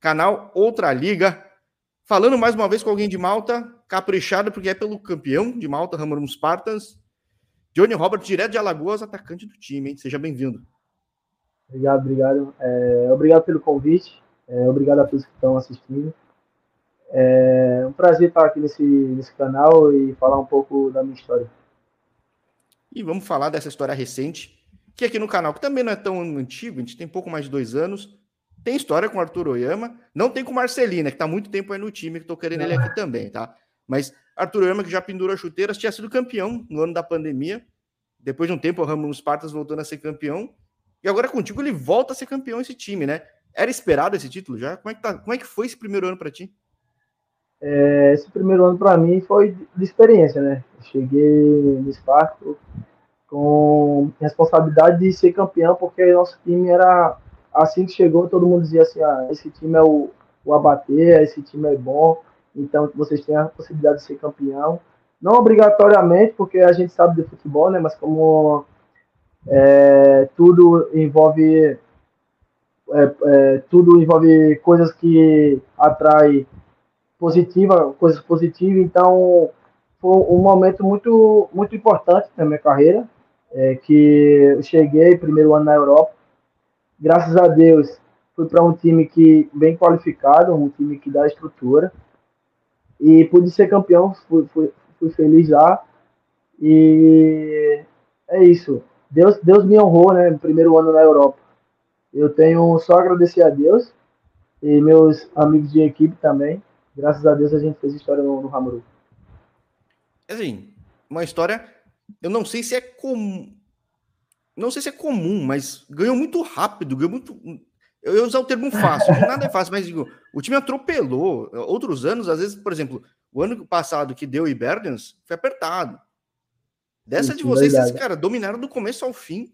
canal Outra Liga. Falando mais uma vez com alguém de Malta, caprichado porque é pelo campeão de Malta, Ramarum Spartans, Johnny Robert, direto de Alagoas, atacante do time, hein? Seja bem-vindo. Obrigado, obrigado. É, obrigado pelo convite. É, obrigado a todos que estão assistindo. É um prazer estar aqui nesse, nesse canal e falar um pouco da minha história. E vamos falar dessa história recente, que aqui no canal, que também não é tão antigo, a gente tem pouco mais de dois anos, tem história com o Arthur Oyama, não tem com o Marcelina, que está muito tempo aí no time, que estou querendo ele aqui também, tá? Mas Arthur Oyama, que já pendurou chuteiras, tinha sido campeão no ano da pandemia. Depois de um tempo, o Ramos Spartas voltando a ser campeão. E agora contigo ele volta a ser campeão esse time, né? Era esperado esse título já? Como é que, tá, como é que foi esse primeiro ano para ti? É, esse primeiro ano para mim foi de experiência, né? Eu cheguei no Spartak com responsabilidade de ser campeão, porque nosso time era assim que chegou, todo mundo dizia assim: ah, esse time é o, o abater, esse time é bom, então vocês têm a possibilidade de ser campeão. Não obrigatoriamente, porque a gente sabe de futebol, né? Mas como é, tudo envolve é, é, tudo envolve coisas que atraem positiva, coisas positivas, então foi um momento muito muito importante na minha carreira, é, que eu cheguei primeiro ano na Europa, graças a Deus fui para um time que bem qualificado, um time que dá estrutura e pude ser campeão, fui, fui, fui feliz lá e é isso. Deus, Deus me honrou, né? Primeiro ano na Europa. Eu tenho só agradecer a Deus e meus amigos de equipe também. Graças a Deus a gente fez história no, no Ramuru. Assim, uma história, eu não sei se é comum, não sei se é comum, mas ganhou muito rápido, ganhou muito. Eu ia usar o termo fácil, nada é fácil, mas digo, o time atropelou. Outros anos, às vezes, por exemplo, o ano passado que deu Iberdens foi apertado. Dessa Isso, de vocês, esses caras dominaram do começo ao fim.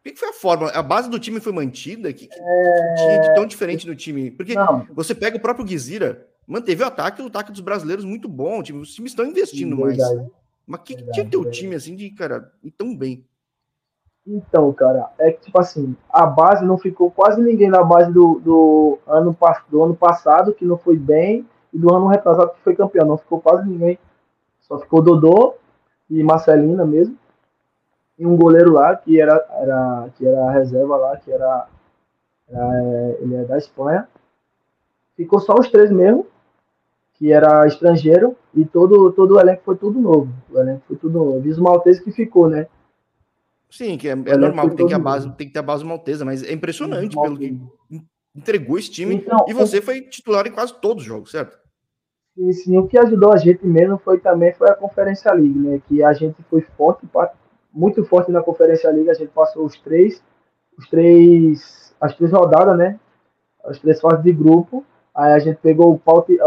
O que foi a forma? A base do time foi mantida? O que, que é... tinha de tão diferente no time? Porque Não. você pega o próprio Guizira, manteve o ataque, o ataque dos brasileiros muito bom. Time, os times estão investindo mais. Mas o que, que tinha teu time assim de, cara, ir tão bem? Então, cara, é que, tipo assim, a base não ficou quase ninguém na base do, do, ano, do ano passado, que não foi bem, e do ano retrasado, que foi campeão. Não ficou quase ninguém. Só ficou Dodô, e Marcelina mesmo. E um goleiro lá que era, era, que era a reserva lá, que era, era é, ele é da Espanha. Ficou só os três mesmo, que era estrangeiro, e todo, todo o elenco foi tudo novo. O elenco foi tudo novo. Viz o Maltese que ficou, né? Sim, que é, é normal que tem que, a base, tem que ter a base maltesa, mas é impressionante pelo que entregou esse time. Então, e você foi titular em quase todos os jogos, certo? E sim, o que ajudou a gente mesmo foi também foi a Conferência League, né? Que a gente foi forte, muito forte na Conferência League, a gente passou os três, os três, as três rodadas, né? As três fases de grupo. Aí a gente pegou o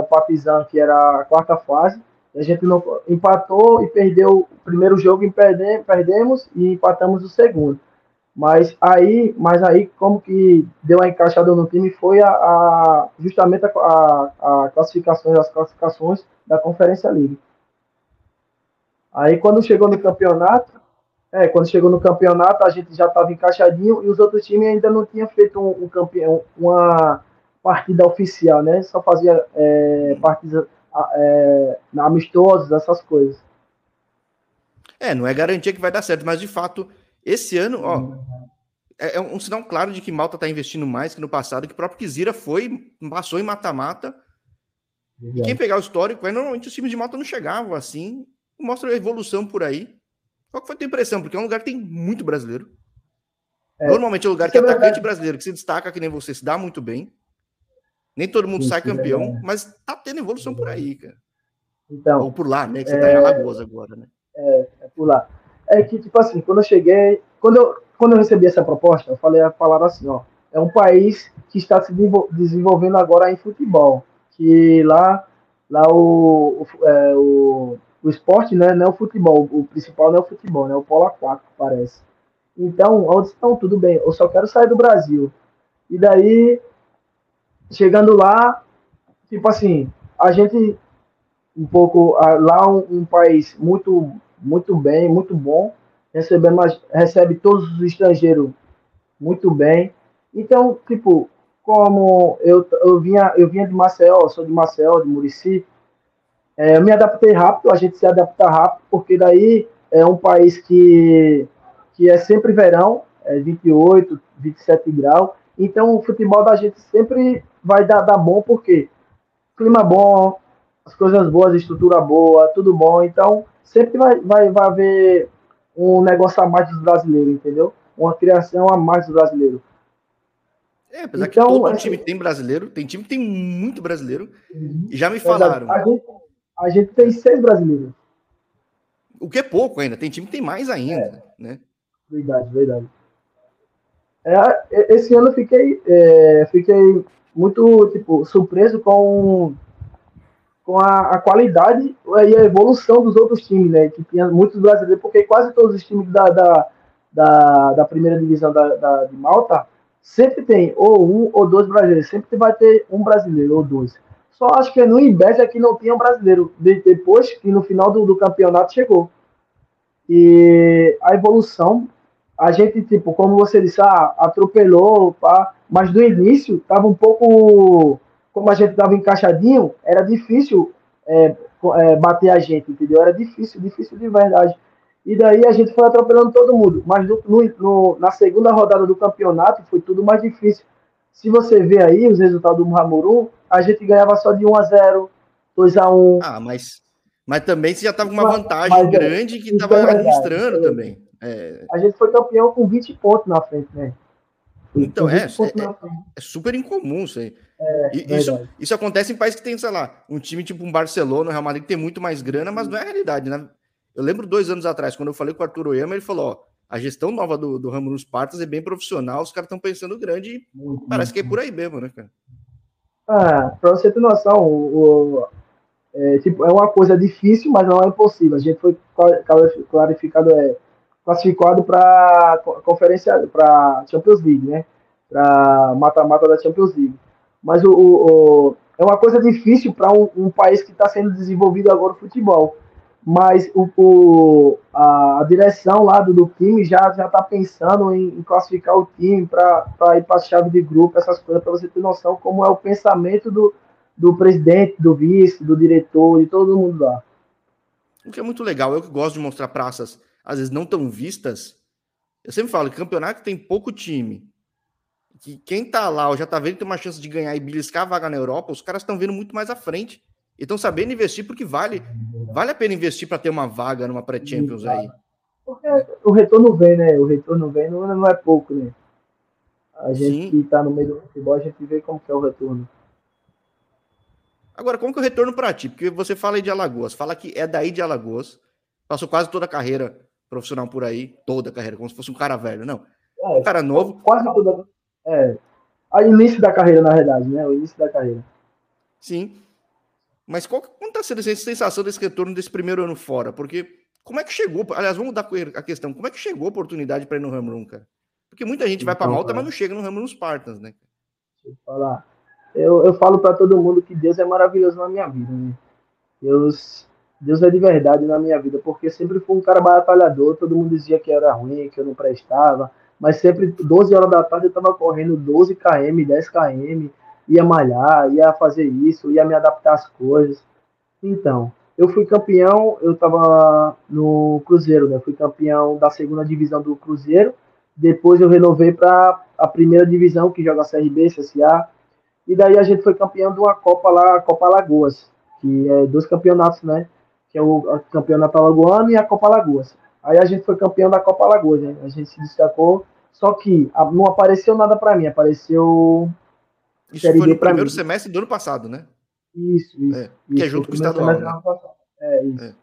Partizan, que era a quarta fase. A gente não empatou e perdeu o primeiro jogo e perdemos e empatamos o segundo. Mas aí, mas aí como que deu a encaixada no time foi a, a justamente a, a, a, classificações, as classificações da Conferência League. Aí quando chegou no campeonato, é, quando chegou no campeonato a gente já estava encaixadinho e os outros times ainda não tinham feito um, um campeão, uma partida oficial, né? Só fazia é, partidas é, amistosos, essas coisas. É, não é garantia que vai dar certo, mas de fato esse ano, ó, é, é um sinal claro de que Malta está investindo mais que no passado, que o próprio Kizira foi, passou em mata-mata. Quem pegar o histórico, aí, normalmente os times de Malta não chegavam assim. Mostra a evolução por aí. Qual que foi a tua impressão? Porque é um lugar que tem muito brasileiro. É, Normalmente é um lugar que é atacante brasileiro, que se destaca que nem você, se dá muito bem. Nem todo mundo Isso, sai campeão, é mas tá tendo evolução por aí, cara. Então, Ou por lá, né? Que você é, tá em Alagoas agora, né? É, é por lá é que, tipo assim, quando eu cheguei, quando eu, quando eu recebi essa proposta, eu falei a palavra assim, ó, é um país que está se desenvolvendo agora em futebol, que lá, lá o, o, é, o, o esporte, né, não é o futebol, o principal não é o futebol, né, é o polo aquático, parece. Então, onde estão? Tudo bem, eu só quero sair do Brasil. E daí, chegando lá, tipo assim, a gente, um pouco, lá um, um país muito muito bem, muito bom. Recebemos, recebe todos os estrangeiros muito bem. Então, tipo, como eu, eu, vinha, eu vinha de Maceió, sou de Maceió, de Murici, é, eu me adaptei rápido, a gente se adapta rápido, porque daí é um país que, que é sempre verão, é 28, 27 graus, então o futebol da gente sempre vai dar, dar bom, porque clima bom, as coisas boas, estrutura boa, tudo bom, então sempre vai, vai, vai haver um negócio a mais dos brasileiros, entendeu? Uma criação a mais dos brasileiros. É, apesar então, que todo é... time tem brasileiro, tem time que tem muito brasileiro, uhum. e já me falaram. A gente, a gente tem seis brasileiros. O que é pouco ainda, tem time que tem mais ainda, é. né? Verdade, verdade. É, esse ano eu fiquei, é, fiquei muito tipo, surpreso com, com a, a, qualidade e a evolução dos outros times, né? Que tinha muitos brasileiros, porque quase todos os times da, da, da, da primeira divisão da, da, de Malta sempre tem ou um ou dois brasileiros, sempre vai ter um brasileiro ou dois. Só acho que no Imbés é que não tinha um brasileiro, depois que no final do, do campeonato chegou. E a evolução, a gente, tipo, como você disse, ah, atropelou, pá, mas do início tava um pouco, como a gente tava encaixadinho, era difícil é, é, bater a gente, entendeu? Era difícil, difícil de verdade. E daí a gente foi atropelando todo mundo. Mas no, no, na segunda rodada do campeonato foi tudo mais difícil. Se você vê aí os resultados do Muhamuru, a gente ganhava só de 1 a 0 2 a 1 Ah, mas, mas também você já estava com uma vantagem mas, é, grande que estava é registrando também. É... A gente foi campeão com 20 pontos na frente, né? Então, é, é, é, super incomum isso aí. É, isso, isso acontece em países que tem, sei lá, um time tipo um Barcelona, um Real Madrid, que tem muito mais grana, mas não é a realidade, né? Eu lembro dois anos atrás, quando eu falei com o Arthur Oyama, ele falou: ó, a gestão nova do, do ramo nos Partas é bem profissional, os caras estão pensando grande e muito, parece que é por aí mesmo, né, cara? Ah, pra você ter noção, o, o é, tipo, é uma coisa difícil, mas não é impossível. A gente foi clarificado, é, classificado para conferência, para Champions League, né? Para mata-mata da Champions League. Mas o, o, o é uma coisa difícil para um, um, país que está sendo desenvolvido agora o futebol mas o, o a, a, direção lá do, do time já está pensando em, em, classificar o time para ir para a chave de grupo, essas coisas, para você ter noção como é o pensamento do, do presidente, do vice, do diretor, de todo mundo lá. O que é muito legal, eu que gosto de mostrar praças, às vezes não tão vistas. Eu sempre falo que campeonato tem pouco time. Que quem tá lá ou já tá vendo que tem uma chance de ganhar e beliscar a vaga na Europa, os caras estão vendo muito mais à frente. E estão sabendo investir porque vale, vale a pena investir para ter uma vaga numa pré-Champions aí. Porque o retorno vem, né? O retorno vem, não, não é pouco, né? A gente Sim. que está no meio do futebol, a gente vê como que é o retorno. Agora, como que é o retorno para ti? Porque você fala aí de Alagoas, fala que é daí de Alagoas, passou quase toda a carreira profissional por aí, toda a carreira, como se fosse um cara velho, não. É, um cara novo. Quase toda. É. O início da carreira, na verdade, né? O início da carreira. Sim. Mas qual que está sendo a sensação desse retorno desse primeiro ano fora? Porque como é que chegou? Aliás, vamos dar a questão. Como é que chegou a oportunidade para ir no Hamrun, cara? Porque muita gente então, vai para Malta, mas não chega no Hamrun Spartans, né? Deixa eu falar. Eu, eu falo para todo mundo que Deus é maravilhoso na minha vida, né? Deus, Deus é de verdade na minha vida, porque sempre fui um cara batalhador, todo mundo dizia que era ruim, que eu não prestava, mas sempre 12 horas da tarde eu estava correndo 12 km, 10 km, ia malhar, ia fazer isso, ia me adaptar às coisas. Então, eu fui campeão, eu estava no Cruzeiro, né? Fui campeão da segunda divisão do Cruzeiro. Depois eu renovei para a primeira divisão, que joga CRB, CSA. E daí a gente foi campeão de uma Copa lá, Copa Lagoas, que é dois campeonatos, né? Que é o campeonato alagoano e a Copa Lagoas. Aí a gente foi campeão da Copa Lagoas, né? A gente se destacou, só que não apareceu nada para mim, apareceu isso Série foi no primeiro mim. semestre do ano passado, né? Isso, isso. É, que é junto com o estadual. Né? É, isso. É.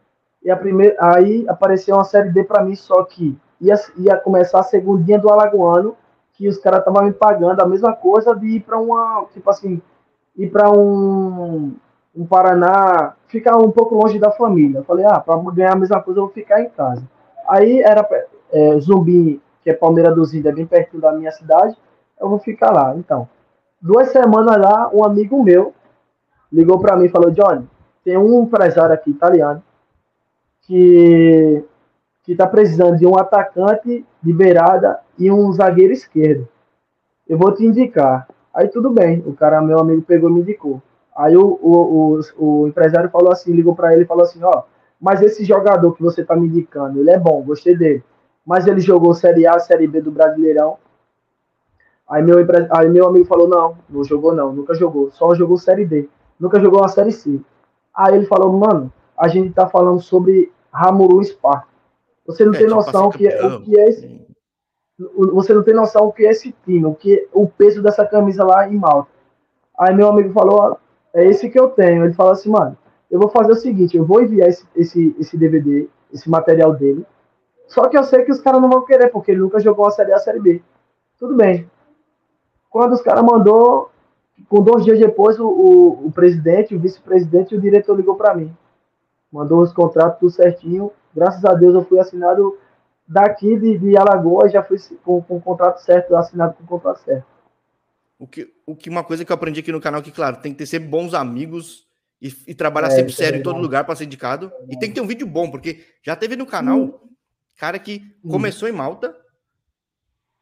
E a primeira, aí apareceu uma Série D para mim, só que ia, ia começar a segundinha do Alagoano, que os caras estavam me pagando a mesma coisa de ir para uma, tipo assim, ir para um, um Paraná, ficar um pouco longe da família. Eu falei, ah, para ganhar a mesma coisa eu vou ficar em casa. Aí era é, Zumbi, que é Palmeira dos Índios, é bem perto da minha cidade, eu vou ficar lá. Então, duas semanas lá, um amigo meu ligou para mim e falou: Johnny, tem um empresário aqui italiano que que está precisando de um atacante de beirada e um zagueiro esquerdo. Eu vou te indicar. Aí tudo bem, o cara, meu amigo, pegou e me indicou. Aí o, o, o, o empresário falou assim, ligou para ele e falou assim, ó, mas esse jogador que você tá me indicando, ele é bom, gostei dele. Mas ele jogou Série A, Série B do Brasileirão. Aí meu, aí meu amigo falou, não, não jogou não, nunca jogou, só jogou Série D, nunca jogou a Série C. Aí ele falou, mano, a gente tá falando sobre Ramuru Sparta. Você não é, tem noção que é, o que é esse, você não tem noção o que é esse time, o que o peso dessa camisa lá em Malta. Aí meu amigo falou, é esse que eu tenho. Ele falou assim, mano, eu vou fazer o seguinte, eu vou enviar esse, esse, esse DVD, esse material dele. Só que eu sei que os caras não vão querer, porque ele nunca jogou a Série A, a Série B. Tudo bem. Quando os caras mandou, com dois dias depois, o, o, o presidente, o vice-presidente e o diretor ligou para mim. Mandou os contratos tudo certinho. Graças a Deus eu fui assinado daqui de, de Alagoas, já fui com, com o contrato certo, assinado com o contrato certo. O que, o que uma coisa que eu aprendi aqui no canal, que, claro, tem que ter sempre bons amigos e, e trabalhar é, sempre é sério é em todo lugar para ser indicado. E tem que ter um vídeo bom, porque já teve no canal hum. cara que hum. começou em Malta,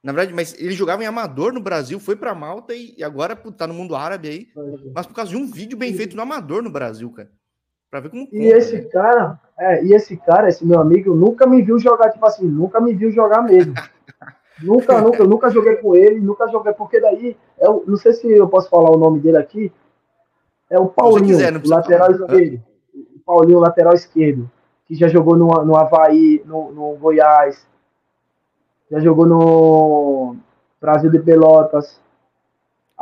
na verdade, mas ele jogava em amador no Brasil, foi para Malta e, e agora pô, tá no mundo árabe aí, mas por causa de um vídeo bem feito no amador no Brasil, cara. Pra ver como. E conta, esse né? cara, é, e esse cara, esse meu amigo, nunca me viu jogar, tipo assim, nunca me viu jogar mesmo. nunca, nunca, eu nunca joguei com ele, nunca joguei, porque daí, é o, não sei se eu posso falar o nome dele aqui, é o Paulinho, quiser, o lateral esquerdo. O Paulinho, lateral esquerdo, que já jogou no, no Havaí, no, no Goiás, já jogou no Brasil de Pelotas,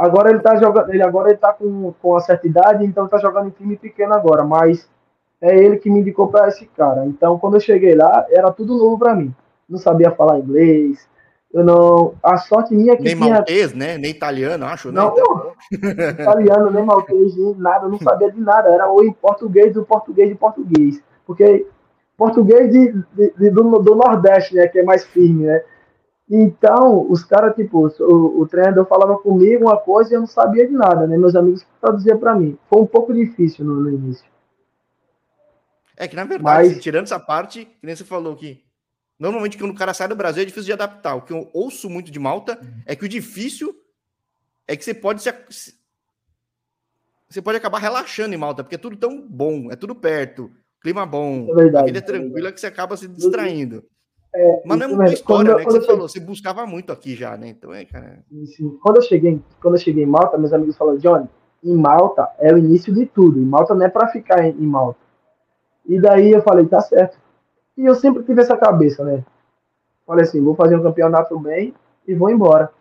Agora ele tá jogando, ele agora ele tá com, com a certa idade, então tá jogando em time pequeno agora, mas é ele que me indicou para esse cara. Então quando eu cheguei lá, era tudo novo para mim. Não sabia falar inglês. Eu não, a sorte minha é que nem tinha... maltês, né? Nem italiano, acho, não. Não, italiano, nem maltês, nem nada, eu não sabia de nada. Era o em português do português de português, porque português de, de, de do, do Nordeste, né, que é mais firme, né? Então, os caras, tipo, o, o treinador falava comigo uma coisa e eu não sabia de nada, né? Meus amigos traduziam para mim. Foi um pouco difícil no, no, início. É que, na verdade, Mas... tirando essa parte, que nem você falou que normalmente quando o cara sai do Brasil é difícil de adaptar. O que eu ouço muito de Malta é que o difícil é que você pode se. Você pode acabar relaxando em Malta, porque é tudo tão bom, é tudo perto, clima bom, é verdade, a vida é tranquila é que você acaba se distraindo. É, Mas não é muita história, né? Que você falou, você buscava muito aqui já, né? Então é, cara. Sim. Quando eu cheguei, quando eu cheguei em Malta, meus amigos falaram, Johnny, em Malta é o início de tudo. Em Malta não é para ficar em, em, Malta. E daí eu falei, tá certo. E eu sempre tive essa cabeça, né? Falei assim, vou fazer um campeonato bem e vou embora.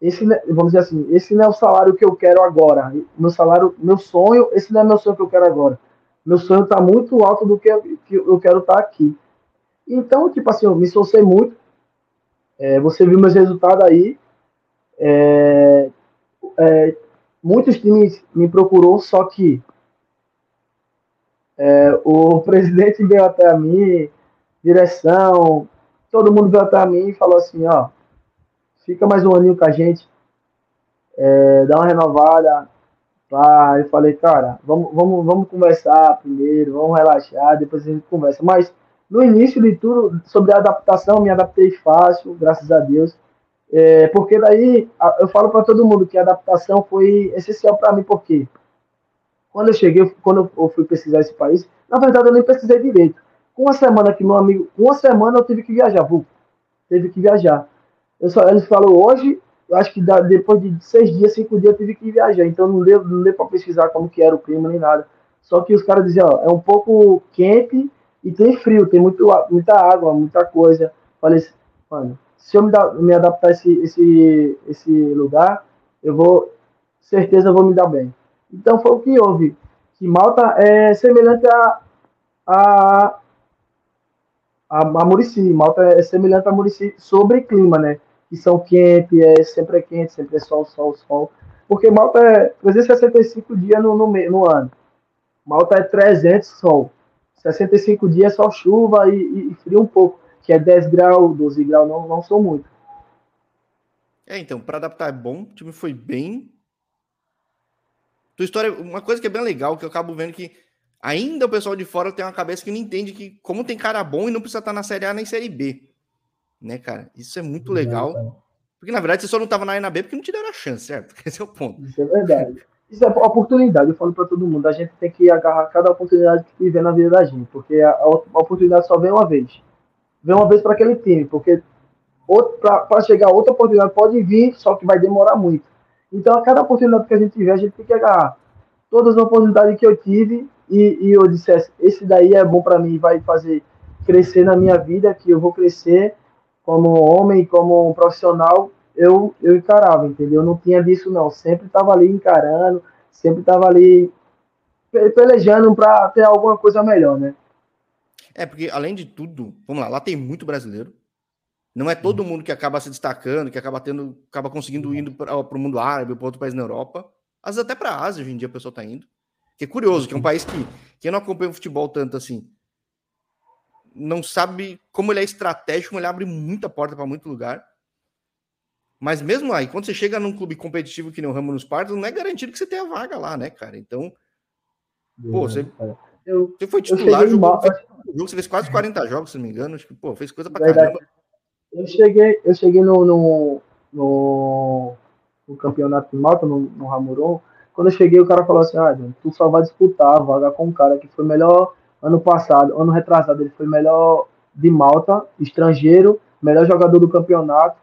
Esse, vamos dizer assim, esse não é o salário que eu quero agora. Meu salário, meu sonho, esse não é meu sonho que eu quero agora. Meu sonho está muito alto do que eu, que eu quero estar tá aqui. Então, tipo assim, eu me esforcei muito. É, você viu meus resultados aí. É, é, muitos times me procurou, só que é, o presidente veio até mim, direção, todo mundo veio até mim e falou assim, ó, fica mais um aninho com a gente, é, dá uma renovada. Tá? Eu falei, cara, vamos, vamos, vamos conversar primeiro, vamos relaxar, depois a gente conversa. Mas no início de tudo, sobre a adaptação, me adaptei fácil, graças a Deus. É, porque daí eu falo para todo mundo que a adaptação foi essencial para mim, porque quando eu cheguei, quando eu fui pesquisar esse país, na verdade eu nem pesquisei direito. Com uma semana que meu amigo, com uma semana eu tive que viajar, vou, teve que viajar. Eu só, eles falou hoje, eu acho que depois de seis dias, cinco dias eu tive que viajar, então não deu, não deu para pesquisar como que era o clima nem nada. Só que os caras diziam, ó, é um pouco quente e tem frio, tem muito, muita água, muita coisa. Falei, mano, se eu me, da, me adaptar esse, esse, esse lugar, eu vou, certeza, eu vou me dar bem. Então foi o que houve. Que Malta é semelhante a, a, a, a Murici. Malta é semelhante a Murici sobre clima, né? Que são quentes, é sempre é quente, sempre é sol, sol, sol. Porque Malta é 365 dias no, no, no ano. Malta é 300 sol. 65 dias só chuva e, e, frio um pouco, que é 10 graus, 12 graus, não, não sou muito. É, então, para adaptar é bom, o time foi bem. Tua história, uma coisa que é bem legal, que eu acabo vendo que ainda o pessoal de fora tem uma cabeça que não entende que como tem cara bom e não precisa estar na Série A nem Série B. Né, cara? Isso é muito legal. Porque na verdade você só não estava na A e na B porque não te deram a chance, certo? Esse é o ponto. Isso é verdade. Isso é oportunidade, eu falo para todo mundo. A gente tem que agarrar cada oportunidade que tiver na vida da gente, porque a, a oportunidade só vem uma vez. Vem uma vez para aquele time, porque para chegar outra oportunidade pode vir, só que vai demorar muito. Então, a cada oportunidade que a gente tiver, a gente tem que agarrar. Todas as oportunidades que eu tive e, e eu dissesse, esse daí é bom para mim, vai fazer crescer na minha vida, que eu vou crescer como homem, como um profissional, eu, eu encarava, entendeu? Eu não tinha disso, não. Sempre estava ali encarando, sempre estava ali pelejando para ter alguma coisa melhor, né? É, porque além de tudo, vamos lá, lá tem muito brasileiro. Não é todo mundo que acaba se destacando, que acaba tendo, acaba conseguindo ir para o mundo árabe, para outro país na Europa. Às vezes até para a Ásia hoje em dia a pessoa está indo. Que é curioso, que é um país que quem não acompanha o futebol tanto assim, não sabe como ele é estratégico, como ele abre muita porta para muito lugar. Mas mesmo aí, quando você chega num clube competitivo que nem o Ramo nos Partos, não é garantido que você tenha vaga lá, né, cara? Então, pô, você, eu, você foi titular, jogou, jogo, você fez quase 40 jogos, se não me engano. Acho que, pô, fez coisa pra Verdade. caramba. Eu cheguei, eu cheguei no, no, no, no campeonato de Malta, no, no Ramuron. Quando eu cheguei, o cara falou assim: ah, tu só vai disputar a vaga com um cara que foi melhor ano passado, ano retrasado, ele foi melhor de Malta, estrangeiro, melhor jogador do campeonato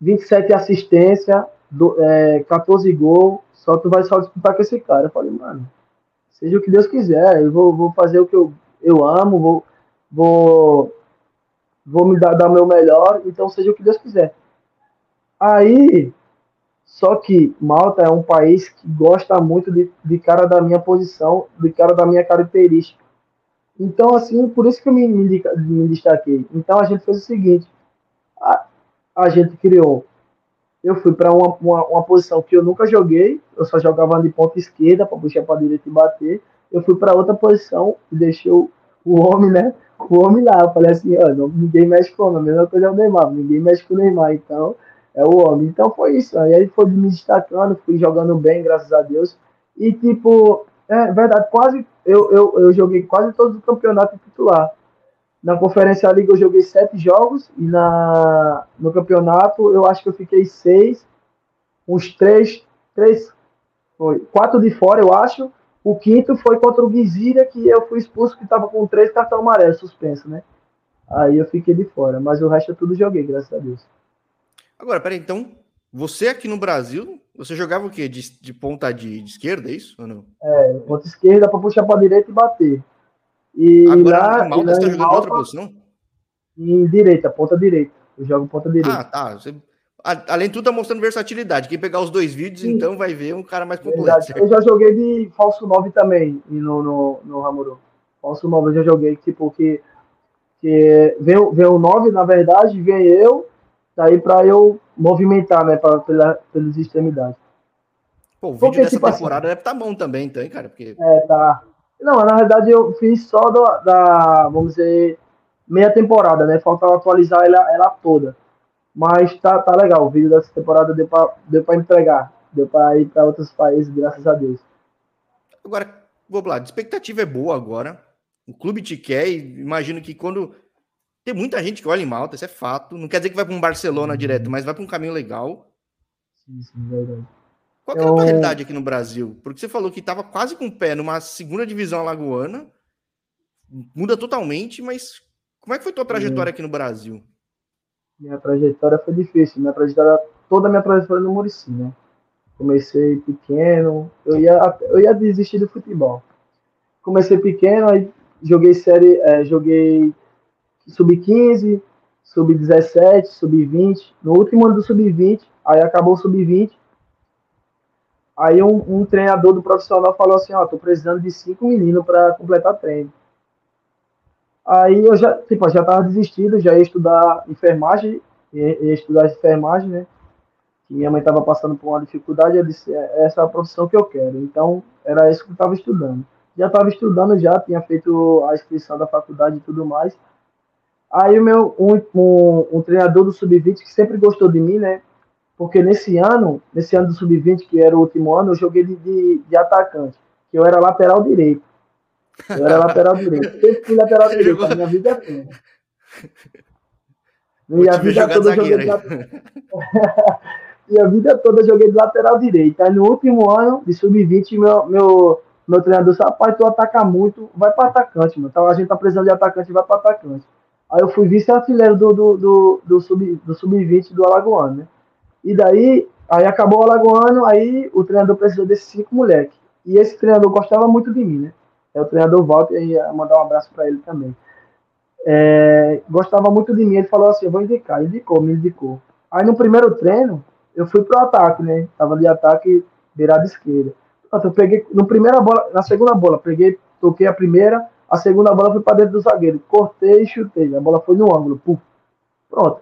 27 assistência, do, é, 14 gols, só tu vai só disputar com esse cara. Eu falei, mano, seja o que Deus quiser, eu vou, vou fazer o que eu, eu amo, vou, vou, vou me dar, dar meu melhor, então seja o que Deus quiser. Aí, só que Malta é um país que gosta muito de, de cara da minha posição, de cara da minha característica. Então, assim, por isso que eu me, me, destaquei. Então, a gente fez o seguinte: a gente criou. Eu fui para uma, uma, uma, posição que eu nunca joguei, eu só jogava de ponta esquerda para puxar para direita e bater. Eu fui para outra posição e deixei o, o homem, né? O homem lá. Eu falei assim: ó, ninguém mexe com o a mesma coisa é o Neymar, ninguém mexe com o Neymar, então é o homem. Então foi isso. Aí ele foi me destacando, fui jogando bem, graças a Deus. E tipo, é verdade, quase eu, eu, eu joguei quase todos os campeonatos titular. Na Conferência Liga eu joguei sete jogos e na, no campeonato eu acho que eu fiquei seis, uns três, três, foi, quatro de fora eu acho. O quinto foi contra o Guizira, que eu fui expulso, que estava com três cartão amarelo suspenso, né? Aí eu fiquei de fora, mas o resto eu tudo joguei, graças a Deus. Agora, peraí, então, você aqui no Brasil, você jogava o quê? De, de ponta de, de esquerda, é isso ou não? É, ponta esquerda para puxar para direita e bater. E Agora, lá, Malta, você está jogando Malta, outra posição? Em direita, ponta direita. Eu jogo ponta direita. Ah, tá. Você, além de tudo, tá mostrando versatilidade. Quem pegar os dois vídeos, Sim. então, vai ver um cara mais completo. Eu já joguei de falso 9 também no, no, no Ramuru. Falso 9 eu já joguei, tipo, que, que vem, vem o 9, na verdade, vem eu, daí para eu movimentar, né, pra, pela, pelas extremidades. Pô, o vídeo Porque, dessa tipo temporada assim, deve estar tá bom também, então, hein, cara? Porque... É, tá. Não, na verdade eu fiz só do, da, vamos dizer, meia temporada, né? Faltava atualizar ela, ela toda. Mas tá, tá legal, o vídeo dessa temporada deu pra, deu pra entregar. Deu pra ir para outros países, graças a Deus. Agora, vamos lá, a expectativa é boa agora. O clube te quer e imagino que quando. Tem muita gente que olha em Malta, isso é fato. Não quer dizer que vai para um Barcelona uhum. direto, mas vai para um caminho legal. Sim, sim, verdade. Qual é a tua realidade aqui no Brasil? Porque você falou que estava quase com o pé numa segunda divisão alagoana, muda totalmente, mas como é que foi tua trajetória aqui no Brasil? Minha trajetória foi difícil, minha trajetória, toda a minha trajetória no Murici, né? Comecei pequeno, eu ia, eu ia desistir do futebol. Comecei pequeno, aí joguei série, é, joguei sub-15, sub-17, sub-20. No último ano do sub-20, aí acabou o sub-20, Aí um, um, treinador do profissional falou assim, ó, tô precisando de cinco meninos para completar treino. Aí eu já, tipo, já tava desistido, já ia estudar enfermagem, ia, ia estudar enfermagem, né? Que minha mãe tava passando por uma dificuldade, eu disse, é, essa é a profissão que eu quero. Então, era isso que eu tava estudando. Já tava estudando já, tinha feito a inscrição da faculdade e tudo mais. Aí o meu, um, um, um treinador do Sub-20 que sempre gostou de mim, né? porque nesse ano, nesse ano do sub-20, que era o último ano, eu joguei de, de, de, atacante, que eu era lateral direito. Eu era lateral direito. Sempre fui lateral direito, a minha vida toda. E a vida toda joguei de lateral... e a vida toda joguei de lateral direito. Aí no último ano de sub-20, meu, meu, meu treinador disse, rapaz, tu atacar muito, vai para atacante, mano. Então a gente tá precisando de atacante, vai para atacante. Aí eu fui vice-artilheiro do, do, do, do sub-20 do, sub do Alagoano, né? E daí, aí acabou o Alagoano, aí o treinador precisou desses cinco moleques. E esse treinador gostava muito de mim, né? É o treinador Walter, ia mandar um abraço para ele também. É, gostava muito de mim, ele falou assim, eu vou indicar, indicou, me indicou. Aí no primeiro treino, eu fui pro ataque, né? Tava de ataque beirada esquerda. Pronto, eu peguei, no primeira bola, na segunda bola, peguei, toquei a primeira, a segunda bola foi para dentro do zagueiro. Cortei e chutei. A bola foi no ângulo. Puf. Pronto.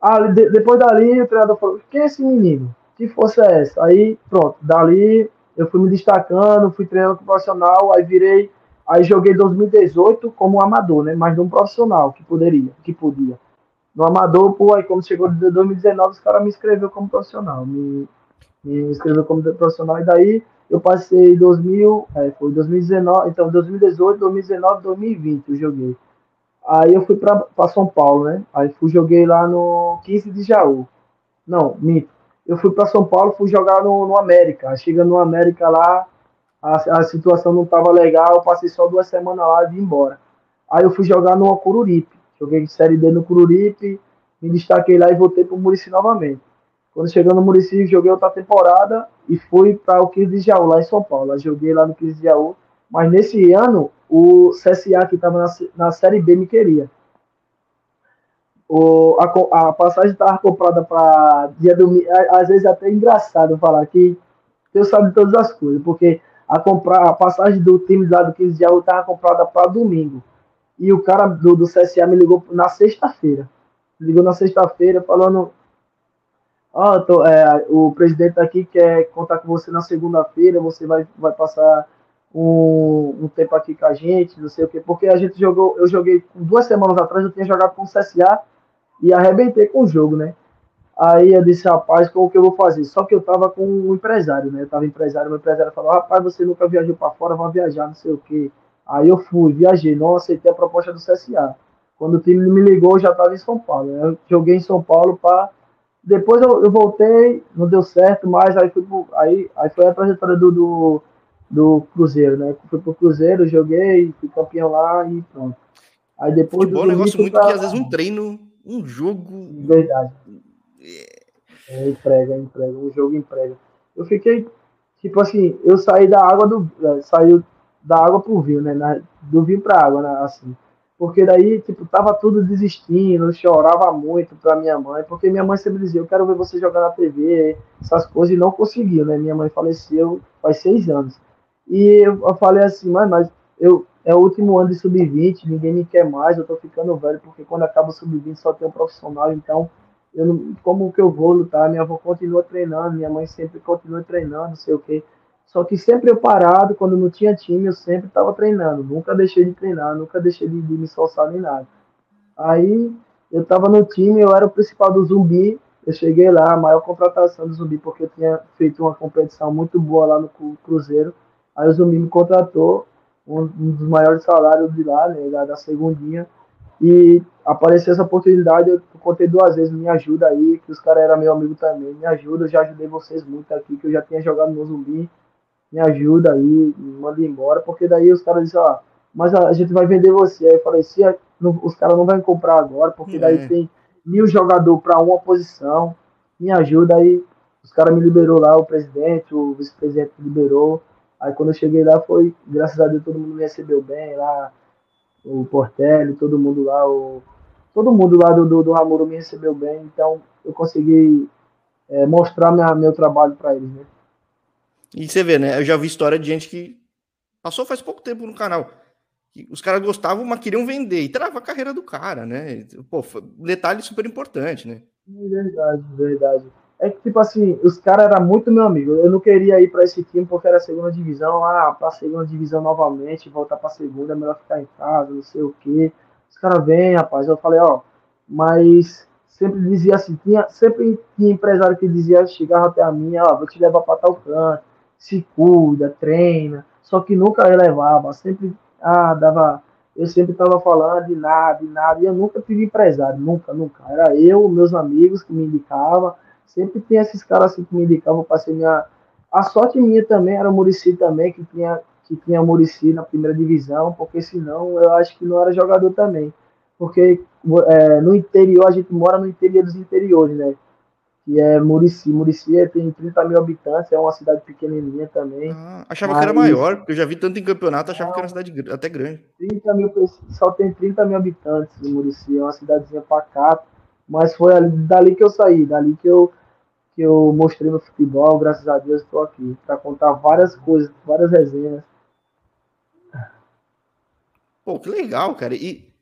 Ali, de, depois dali, o treinador falou: Quem é esse menino? Que força é essa? Aí, pronto. Dali, eu fui me destacando, fui treinando com profissional. Aí virei. Aí joguei 2018 como amador, né? Mas não profissional, que poderia, que podia. No amador, pô, aí como chegou de 2019, os caras me inscreveu como profissional. Me, me inscreveu como profissional. E daí eu passei 2000, é, foi 2019, então 2018, 2019, 2020 eu joguei. Aí eu fui para São Paulo, né? Aí fui joguei lá no 15 de Jaú. Não, minto. Eu fui para São Paulo, fui jogar no, no América. Chegando no América lá, a, a situação não tava legal, eu passei só duas semanas lá e vim embora. Aí eu fui jogar no Cururipe. Joguei Série D no Cururipe, me destaquei lá e voltei pro Murici novamente. Quando chegou no Murici, joguei outra temporada e fui para o 15 de Jaú, lá em São Paulo. Eu joguei lá no 15 de Jaú, mas nesse ano o CSA, que estava na, na Série B, me queria. O, a, a passagem estava comprada para dia domingo. Às vezes é até engraçado falar que eu sabe todas as coisas, porque a, comprar, a passagem do time lá do 15 de Jaú estava comprada para domingo. E o cara do, do CSA me ligou na sexta-feira. Ligou na sexta-feira falando tô, é, o presidente tá aqui quer contar com você na segunda-feira, você vai, vai passar um, um, tempo aqui com a gente, não sei o quê, porque a gente jogou, eu joguei duas semanas atrás, eu tinha jogado com o CSA e arrebentei com o jogo, né? Aí eu disse, rapaz, como que eu vou fazer? Só que eu tava com um empresário, né? Eu tava empresário, meu empresário falou, rapaz, você nunca viajou para fora, vai viajar, não sei o quê. Aí eu fui, viajei, não aceitei a proposta do CSA. Quando o time me ligou, eu já tava em São Paulo. Né? Eu joguei em São Paulo para depois eu, eu, voltei, não deu certo, mas aí, fui pro, aí, aí foi a trajetória do, do, do Cruzeiro, né? Fui pro Cruzeiro, joguei, fui campeão lá e pronto. Aí depois Futebol é um negócio muito pra... que às vezes um treino, um jogo. Verdade. É, emprega, emprega, um jogo emprega. Eu fiquei, tipo assim, eu saí da água do. É, saiu da água pro vinho, né? Do vinho pra água, né? Assim. Porque daí, tipo, tava tudo desistindo, chorava muito pra minha mãe, porque minha mãe sempre dizia, eu quero ver você jogar na TV, essas coisas, e não conseguiu, né? Minha mãe faleceu faz seis anos. E eu, eu falei assim, mãe, mas eu, é o último ano de sub-20, ninguém me quer mais, eu tô ficando velho, porque quando acaba o sub-20 só tem um profissional, então, eu não, como que eu vou lutar? Minha avó continua treinando, minha mãe sempre continua treinando, não sei o quê. Só que sempre eu parado, quando não tinha time, eu sempre estava treinando. Nunca deixei de treinar, nunca deixei de, de me esforçar nem nada. Aí eu estava no time, eu era o principal do Zumbi. Eu cheguei lá, a maior contratação do Zumbi, porque eu tinha feito uma competição muito boa lá no Cruzeiro. Aí o Zumbi me contratou, um, um dos maiores salários de lá, né, da, da segundinha. E apareceu essa oportunidade, eu contei duas vezes, me ajuda aí, que os caras eram meu amigo também, me ajuda, eu já ajudei vocês muito aqui, que eu já tinha jogado no Zumbi me ajuda aí, me manda embora, porque daí os caras dizem, ó, mas a gente vai vender você. Aí eu falei, se não, os caras não vão comprar agora, porque daí é. tem mil jogadores para uma posição, me ajuda aí. Os caras me liberou lá, o presidente, o vice-presidente liberou. Aí quando eu cheguei lá foi, graças a Deus, todo mundo me recebeu bem lá, o Portelli, todo mundo lá, o, todo mundo lá do, do, do Ramuro me recebeu bem, então eu consegui é, mostrar minha, meu trabalho para eles, né? E você vê, né? Eu já vi história de gente que passou faz pouco tempo no canal. Os caras gostavam, mas queriam vender e trava a carreira do cara, né? Pô, detalhe super importante, né? Verdade, verdade. É que, tipo assim, os caras eram muito meu amigo. Eu não queria ir para esse time porque era segunda divisão. Ah, pra segunda divisão novamente, voltar pra segunda, é melhor ficar em casa, não sei o quê. Os caras vêm, rapaz. Eu falei, ó, mas sempre dizia assim, tinha, sempre tinha empresário que dizia, chegava até a mim, ó, vou te levar para tal canto se cuida, treina, só que nunca elevava, sempre ah, dava eu sempre estava falando de nada, de nada, e eu nunca tive empresário, nunca, nunca. Era eu, meus amigos que me indicavam, sempre tem esses caras assim que me indicavam para ser minha. A sorte minha também era o Murici também, que tinha, que tinha Murici na primeira divisão, porque senão eu acho que não era jogador também. Porque é, no interior, a gente mora no interior dos interiores, né? Que é Murici. Murici é, tem 30 mil habitantes, é uma cidade pequenininha também. Ah, achava mas... que era maior, porque eu já vi tanto em campeonato, achava que era uma cidade até grande. 30 mil, só tem 30 mil habitantes em Murici, é uma cidadezinha pacata, mas foi ali, dali que eu saí, dali que eu, que eu mostrei no futebol, graças a Deus estou aqui, para contar várias coisas, várias resenhas. Pô, que legal, cara. E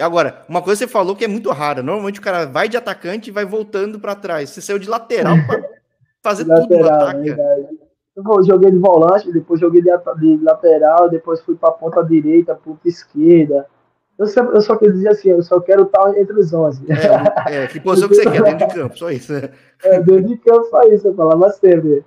Agora, uma coisa você falou que é muito rara. Normalmente o cara vai de atacante e vai voltando para trás. Você saiu de lateral para fazer lateral, tudo no ataque. Eu joguei de volante, depois joguei de, de lateral, depois fui para ponta direita, ponta esquerda. Eu só, eu só queria dizer assim, eu só quero estar entre os 11. É, é que posição que você quer, dentro de campo, só isso. Né? É, dentro de campo, só isso, eu falava sempre.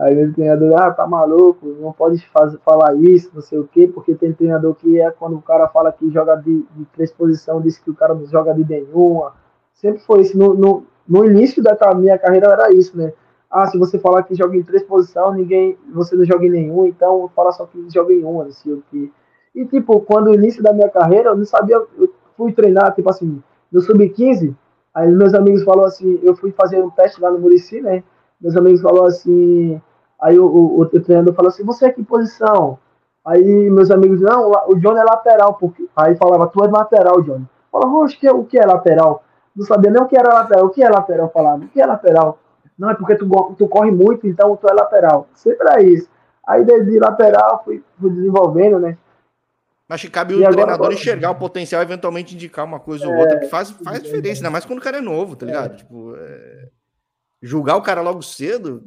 Aí o treinador, ah, tá maluco, não pode falar isso, não sei o quê, porque tem treinador que é quando o cara fala que joga de, de três posições, diz que o cara não joga de nenhuma. Sempre foi isso. No, no, no início da minha carreira era isso, né? Ah, se você falar que joga em três posições, ninguém, você não joga em nenhum, então fala só que joga em uma, não sei o quê. E, tipo, quando o início da minha carreira, eu não sabia, eu fui treinar, tipo assim, no sub-15, aí meus amigos falaram assim, eu fui fazer um teste lá no Murici, né? Meus amigos falaram assim, Aí o, o, o treinador falou assim: Você é que posição? Aí meus amigos, não, o Johnny é lateral. Porque... Aí falava: Tu é lateral, Johnny. Falava: Oxe, que, o que é lateral? Não sabia nem o que era lateral. O que é lateral? Falava: O que é lateral? Não, é porque tu, tu corre muito, então tu é lateral. Sempre é isso. Aí desde lateral fui, fui desenvolvendo, né? Acho que cabe o agora, treinador agora... enxergar o potencial, eventualmente indicar uma coisa é, ou outra, que faz, faz diferença, ainda mais quando o cara é novo, tá ligado? É. Tipo, é... julgar o cara logo cedo,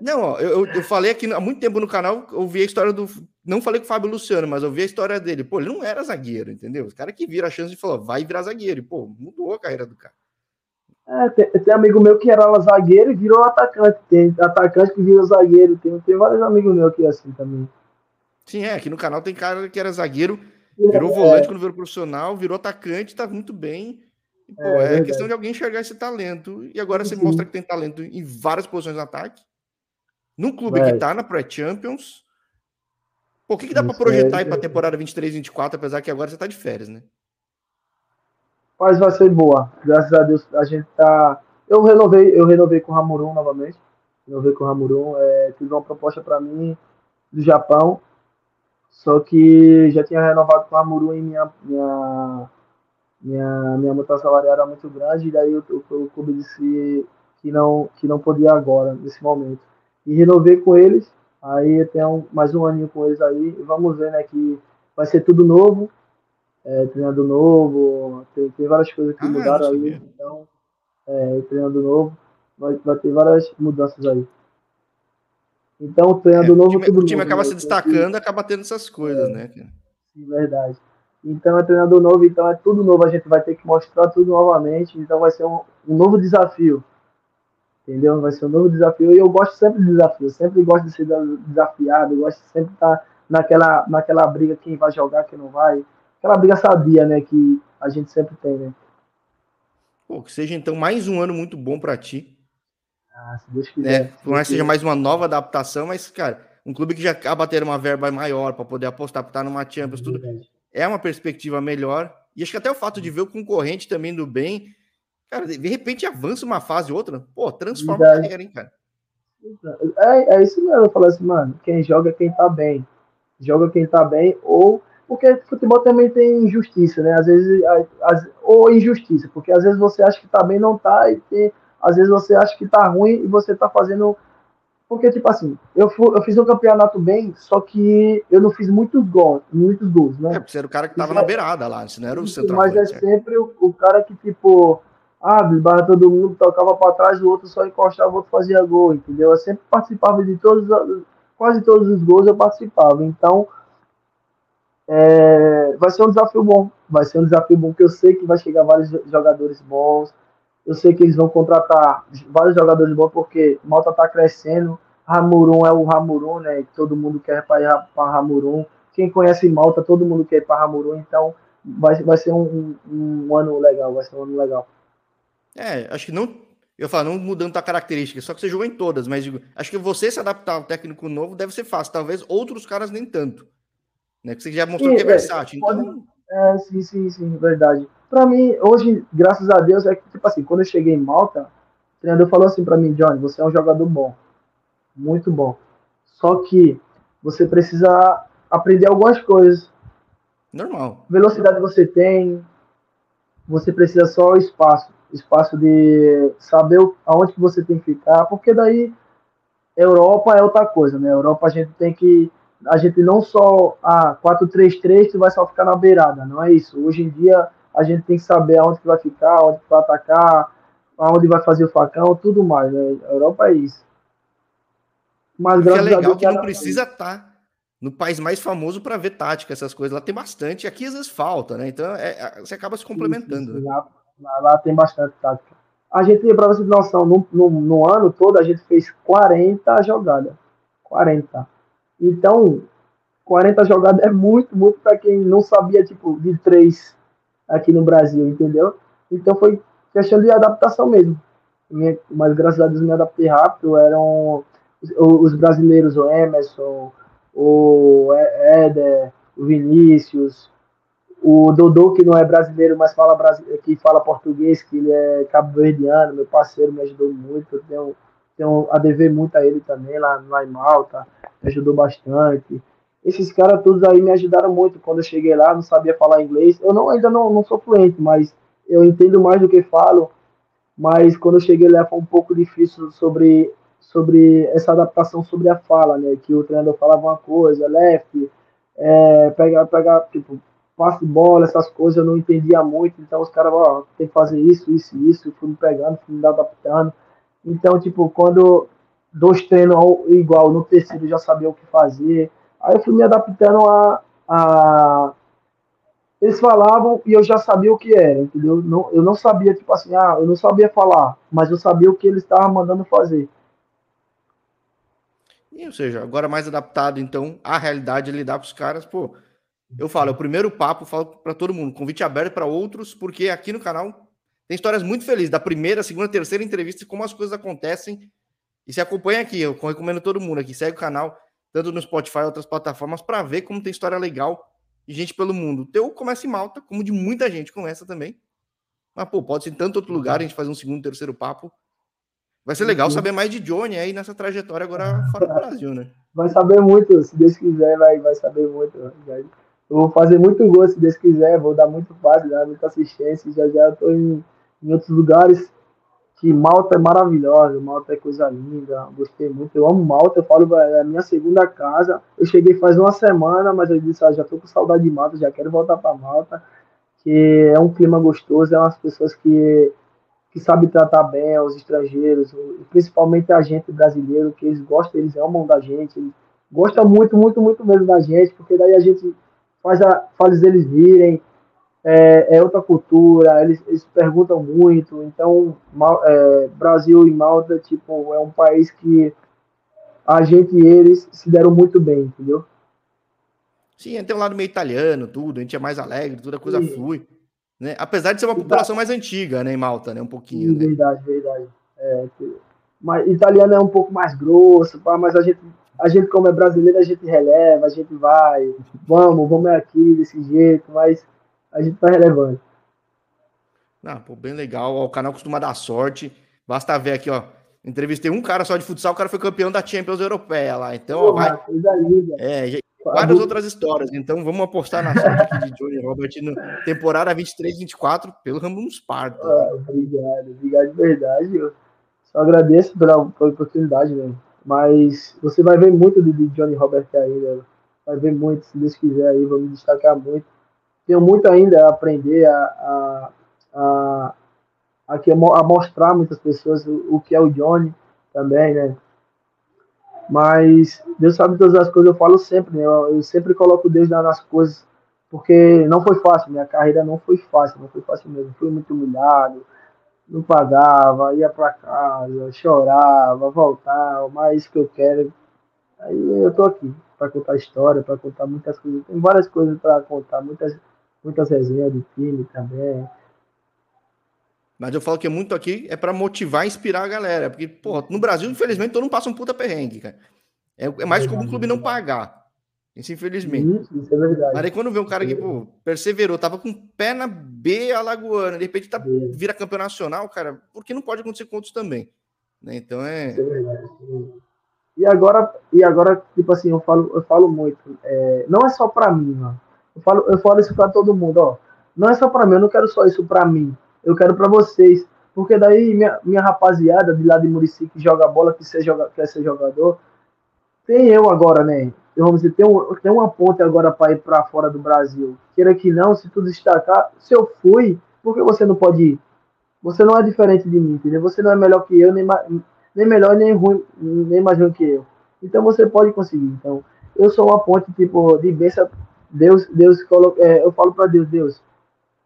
Não, ó, eu, eu falei aqui há muito tempo no canal, eu vi a história do. Não falei com o Fábio Luciano, mas eu vi a história dele. Pô, ele não era zagueiro, entendeu? O cara que vira a chance de falar, vai virar zagueiro. E, pô, mudou a carreira do cara. É, tem, tem, amigo meu que era zagueiro e virou atacante. Tem atacante que virou zagueiro. Tem, tem vários amigos meus que é assim também. Sim, é. Aqui no canal tem cara que era zagueiro, virou é, volante quando virou profissional, virou atacante, tá muito bem. Pô, é, é questão de alguém enxergar esse talento. E agora você Sim. mostra que tem talento em várias posições de ataque. Num clube que tá na Pré-Champions. Por que, que dá para projetar aí para a temporada 23, 24, apesar que agora você tá de férias, né? Mas vai ser boa. Graças a Deus a gente tá. Eu renovei, eu renovei com o Ramurum novamente. Renovei com o Ramurum. É, tive uma proposta para mim do Japão. Só que já tinha renovado com o Ramurum em minha, minha minha, minha multa salarial era muito grande, e daí o, o, o clube disse que não, que não podia agora, nesse momento. E renovei com eles, aí tenho mais um aninho com eles aí, e vamos ver, né, que vai ser tudo novo, é, treinador novo, tem, tem várias coisas que ah, mudaram aí, então, é, treinador novo, vai, vai ter várias mudanças aí. Então, treinador é, novo, o time, tudo o time novo, acaba né? se destacando, acaba tendo essas coisas, é, né? Sim, verdade. Então é treinador novo, então é tudo novo, a gente vai ter que mostrar tudo novamente, então vai ser um, um novo desafio. Entendeu? Vai ser um novo desafio. E eu gosto sempre de desafio, sempre gosto de ser desafiado, eu gosto de sempre estar naquela, naquela briga, quem vai jogar, quem não vai. Aquela briga sadia, né, que a gente sempre tem, né? Pô, que seja então mais um ano muito bom para ti. Ah, se Deus quiser. Né? Por mais que seja mais uma nova adaptação, mas, cara, um clube que já acaba tendo uma verba maior para poder apostar para estar numa Champions, tudo é uma perspectiva melhor. E acho que até o fato de ver o concorrente também do bem, cara, de repente avança uma fase ou outra, pô, transforma a carreira, hein, cara. É, é isso mesmo, eu falo assim, mano, quem joga é quem tá bem. Joga quem tá bem, ou porque futebol também tem injustiça, né? Às vezes, às, ou injustiça, porque às vezes você acha que tá bem, não tá, e tem, às vezes você acha que tá ruim e você tá fazendo porque, tipo assim, eu, fui, eu fiz um campeonato bem, só que eu não fiz muitos gols, muitos gols, né? É, você era o cara que tava na beirada lá, você não era o central. Mas é sempre o, o, cara que, tipo, ah, barra todo mundo, tocava para trás, o outro só encostava, o outro fazia gol, entendeu? Eu sempre participava de todos, quase todos os gols eu participava. Então, é, vai ser um desafio bom. Vai ser um desafio bom, porque eu sei que vai chegar vários jogadores bons, eu sei que eles vão contratar vários jogadores bons, porque o Malta está crescendo. Ramurum é o Ramurum, né? Todo mundo quer para Ramurum. quem conhece Malta, todo mundo quer ir para Ramuru, então vai, vai ser um, um, um, ano legal, vai ser um ano legal. É, acho que não, eu falo, não mudando a característica, só que você jogou em todas, mas digo, acho que você se adaptar ao técnico novo deve ser fácil, talvez outros caras nem tanto, né, que você já mostrou sim, que é, é versátil, então... É, sim, sim, sim, verdade. Para mim, hoje, graças a Deus, é que, tipo assim, quando eu cheguei em Malta, o treinador falou assim para mim, Johnny, você é um jogador bom, muito bom, só que você precisa aprender algumas coisas. Normal. Velocidade você tem, você precisa só espaço, espaço de saber aonde que você tem que ficar, porque daí Europa é outra coisa, né? Europa a gente tem que a gente não só a ah, 4-3-3 tu vai só ficar na beirada, não é isso. Hoje em dia a gente tem que saber aonde que vai ficar, onde que vai atacar, aonde vai fazer o facão, tudo mais, né? A Europa é isso. Mas é legal que não precisa estar tá no país mais famoso para ver tática, essas coisas. Lá tem bastante. Aqui às vezes falta, né? Então é, é você acaba se complementando. Sim, sim, né? lá, lá, tem bastante tática. A gente, para você ter noção, no, no, no, ano todo a gente fez 40 jogadas. 40. Então, 40 jogadas é muito, muito para quem não sabia, tipo, de três aqui no Brasil, entendeu? Então foi questão de adaptação mesmo. Mas graças a Deus me adaptei rápido. Eram os brasileiros, o Emerson, o Éder, o Vinícius, o Dodô, que não é brasileiro, mas fala, que fala português, que ele é cabo-verdiano, meu parceiro, me ajudou muito. Eu tenho, tenho a dever muito a ele também, lá, lá em Malta, me ajudou bastante. Esses caras todos aí me ajudaram muito. Quando eu cheguei lá, não sabia falar inglês. Eu não, ainda não, não sou fluente, mas eu entendo mais do que falo. Mas quando eu cheguei lá foi um pouco difícil sobre sobre essa adaptação sobre a fala, né? Que o treinador falava uma coisa, left, é, pegar, pegar, tipo, passe bola, essas coisas eu não entendia muito, então os caras, ó, tem que fazer isso, isso isso, fui me pegando, fui me adaptando. Então, tipo, quando dois treinos igual, no terceiro já sabia o que fazer, aí eu fui me adaptando a, a eles falavam e eu já sabia o que era, entendeu? Não, eu não sabia, tipo assim, ah, eu não sabia falar, mas eu sabia o que eles estavam mandando fazer. E, ou seja, agora mais adaptado, então, à realidade, lidar com os caras, pô. Eu falo, é o primeiro papo, falo para todo mundo, convite aberto para outros, porque aqui no canal tem histórias muito felizes, da primeira, segunda, terceira entrevista, como as coisas acontecem. E se acompanha aqui, eu recomendo todo mundo aqui, segue o canal, tanto no Spotify e outras plataformas, para ver como tem história legal e gente pelo mundo. O teu começa em Malta, como de muita gente começa também. Mas, pô, pode ser em tanto outro lugar, a gente fazer um segundo, terceiro papo. Vai ser legal uhum. saber mais de Johnny aí nessa trajetória agora fora do Brasil, né? Vai saber muito, se Deus quiser, vai, vai saber muito. Eu vou fazer muito gol, se Deus quiser, vou dar muito passe, dar muita assistência. Já já estou em, em outros lugares que Malta é maravilhosa, Malta é coisa linda, gostei muito. Eu amo Malta, eu falo, é a minha segunda casa. Eu cheguei faz uma semana, mas eu disse, ah, já tô com saudade de Malta, já quero voltar para Malta, que é um clima gostoso, é umas pessoas que que sabe tratar bem os estrangeiros, principalmente a gente brasileiro, que eles gostam, eles amam da gente, eles gostam muito, muito, muito mesmo da gente, porque daí a gente faz, a, faz eles virem, é, é outra cultura, eles, eles, perguntam muito, então é, Brasil e Malta, tipo, é um país que a gente e eles se deram muito bem, entendeu? Sim, tem um lado meio italiano, tudo, a gente é mais alegre, toda coisa Sim. flui. Né? Apesar de ser uma população mais antiga, né, em Malta, né? Um pouquinho. Sim, né? Verdade, verdade. É, mas italiano é um pouco mais grosso, mas a gente, a gente, como é brasileiro, a gente releva, a gente vai, vamos, vamos aqui desse jeito, mas a gente tá relevando. Não, pô, bem legal. o canal costuma dar sorte. Basta ver aqui, ó. Entrevistei um cara só de futsal, o cara foi campeão da Champions Europeia lá. Então, Pô, ó, vai. Coisa linda. É, várias outras histórias. Então vamos apostar na sorte aqui de Johnny Robert no temporada 23-24 pelo Rambum Sparta. Ah, obrigado, obrigado de verdade. Eu só agradeço pela, pela oportunidade, né? Mas você vai ver muito de, Johnny Robert ainda. Né? Vai ver muito, se Deus quiser aí, me destacar muito. Tenho muito ainda a aprender a, a, a, a, a mostrar muitas pessoas o, o que é o Johnny também, né? Mas Deus sabe todas as coisas, eu falo sempre, né? Eu, eu sempre coloco Deus nas coisas, porque não foi fácil, minha carreira não foi fácil, não foi fácil mesmo. Fui muito humilhado, não pagava, ia para casa, chorava, voltava, mas isso que eu quero. Aí eu tô aqui. contar história, para contar muitas coisas. Tem várias coisas para contar, muitas, muitas resenhas de time também. Mas eu falo que muito aqui é para motivar e inspirar a galera. Porque, porra, no Brasil, infelizmente, todo mundo passa um puta perrengue, cara. É, é mais comum o clube não pagar. Isso, infelizmente. Isso, isso é verdade. Mas aí quando vê um cara que, pô, perseverou, tava com pé na B alagoana, de repente tá, vira campeão nacional, cara, porque não pode acontecer com outros também. Né? Então é. Isso é verdade. E agora, e agora, tipo assim, eu falo, eu falo muito. É, não é só para mim, mano. Eu falo, eu falo isso para todo mundo, ó. Não é só para mim, eu não quero só isso para mim eu quero para vocês. Porque daí minha, minha rapaziada de lá de Murici que joga bola, que ser joga, quer ser jogador, tem eu agora, né? Eu, vamos dizer, tem, um, tem uma ponte agora para ir para fora do Brasil. Queira que não, se tu destacar, se eu fui, por que você não pode ir? Você não é diferente de mim, entendeu? Você não é melhor que eu, nem, nem melhor, nem ruim, nem mais ruim que eu. Então você pode conseguir. Então, eu sou uma ponte, tipo, de bênção. Deus, Deus coloca, é, eu falo para Deus, Deus,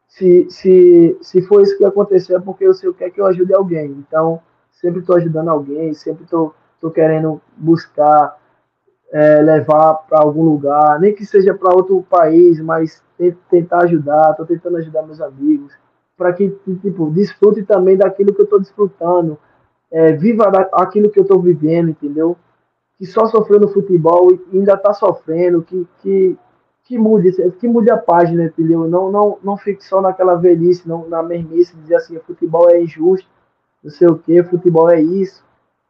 se, se, se for isso que aconteceu, é porque o que é que eu ajude alguém. Então, sempre estou ajudando alguém, sempre estou querendo buscar é, levar para algum lugar, nem que seja para outro país, mas tentar ajudar, estou tentando ajudar meus amigos, para que tipo, desfrute também daquilo que eu estou desfrutando, é, viva aquilo que eu estou vivendo, entendeu? Que só sofreu no futebol e ainda está sofrendo, que, que que mude, que mude a página, entendeu? Não, não, não fique só naquela velhice, não, na mermice, dizer assim, futebol é injusto, não sei o que, futebol é isso,